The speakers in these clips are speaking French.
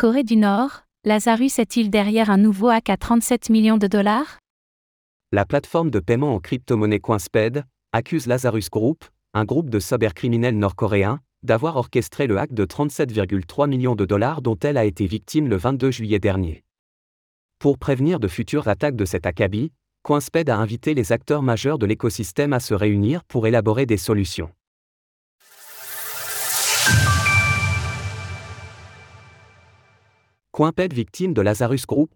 Corée du Nord, Lazarus est-il derrière un nouveau hack à 37 millions de dollars? La plateforme de paiement en crypto-monnaie CoinSped accuse Lazarus Group, un groupe de cybercriminels nord-coréens, d'avoir orchestré le hack de 37,3 millions de dollars dont elle a été victime le 22 juillet dernier. Pour prévenir de futures attaques de cet acabit, CoinSped a invité les acteurs majeurs de l'écosystème à se réunir pour élaborer des solutions. CoinPed victime de Lazarus Group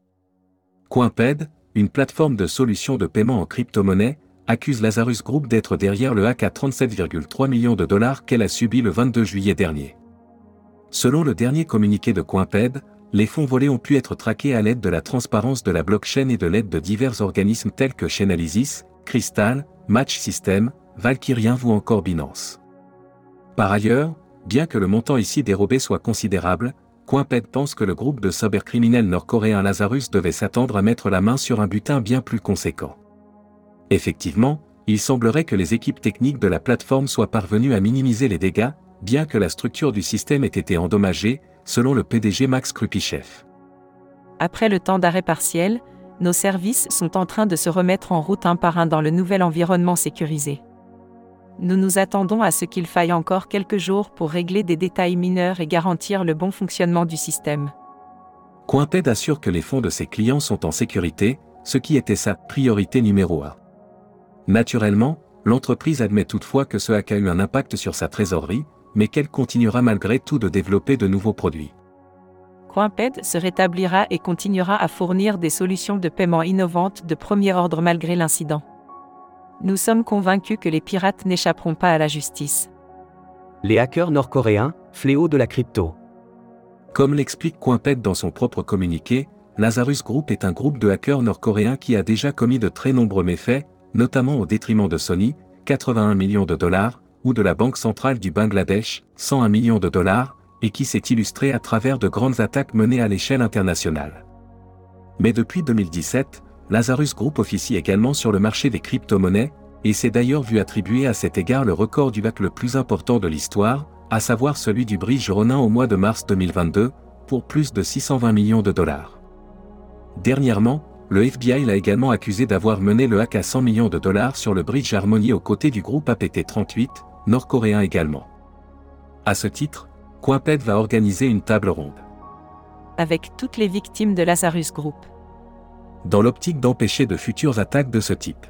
CoinPed, une plateforme de solutions de paiement en crypto-monnaie, accuse Lazarus Group d'être derrière le hack à 37,3 millions de dollars qu'elle a subi le 22 juillet dernier. Selon le dernier communiqué de CoinPed, les fonds volés ont pu être traqués à l'aide de la transparence de la blockchain et de l'aide de divers organismes tels que Chainalysis, Crystal, Match System, Valkyrian ou encore Binance. Par ailleurs, bien que le montant ici dérobé soit considérable, Coinped pense que le groupe de cybercriminels nord-coréens Lazarus devait s'attendre à mettre la main sur un butin bien plus conséquent. Effectivement, il semblerait que les équipes techniques de la plateforme soient parvenues à minimiser les dégâts, bien que la structure du système ait été endommagée, selon le PDG Max Krupichev. Après le temps d'arrêt partiel, nos services sont en train de se remettre en route un par un dans le nouvel environnement sécurisé. Nous nous attendons à ce qu'il faille encore quelques jours pour régler des détails mineurs et garantir le bon fonctionnement du système. Cointed assure que les fonds de ses clients sont en sécurité, ce qui était sa priorité numéro 1. Naturellement, l'entreprise admet toutefois que ce hack a eu un impact sur sa trésorerie, mais qu'elle continuera malgré tout de développer de nouveaux produits. Coinped se rétablira et continuera à fournir des solutions de paiement innovantes de premier ordre malgré l'incident. Nous sommes convaincus que les pirates n'échapperont pas à la justice. Les hackers nord-coréens, fléau de la crypto. Comme l'explique Coinped dans son propre communiqué, Lazarus Group est un groupe de hackers nord-coréens qui a déjà commis de très nombreux méfaits, notamment au détriment de Sony, 81 millions de dollars, ou de la Banque centrale du Bangladesh, 101 millions de dollars, et qui s'est illustré à travers de grandes attaques menées à l'échelle internationale. Mais depuis 2017, Lazarus Group officie également sur le marché des crypto-monnaies, et s'est d'ailleurs vu attribuer à cet égard le record du bac le plus important de l'histoire, à savoir celui du bridge Ronin au mois de mars 2022, pour plus de 620 millions de dollars. Dernièrement, le FBI l'a également accusé d'avoir mené le hack à 100 millions de dollars sur le bridge Harmony aux côtés du groupe APT-38, nord-coréen également. À ce titre, Coinped va organiser une table ronde. Avec toutes les victimes de Lazarus Group dans l'optique d'empêcher de futures attaques de ce type.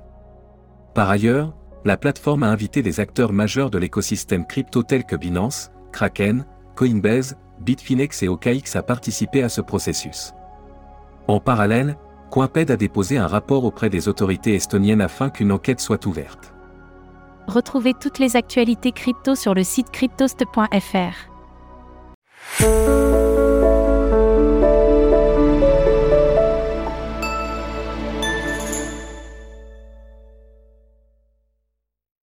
Par ailleurs, la plateforme a invité des acteurs majeurs de l'écosystème crypto tels que Binance, Kraken, Coinbase, Bitfinex et OKX à participer à ce processus. En parallèle, Coinped a déposé un rapport auprès des autorités estoniennes afin qu'une enquête soit ouverte. Retrouvez toutes les actualités crypto sur le site cryptost.fr.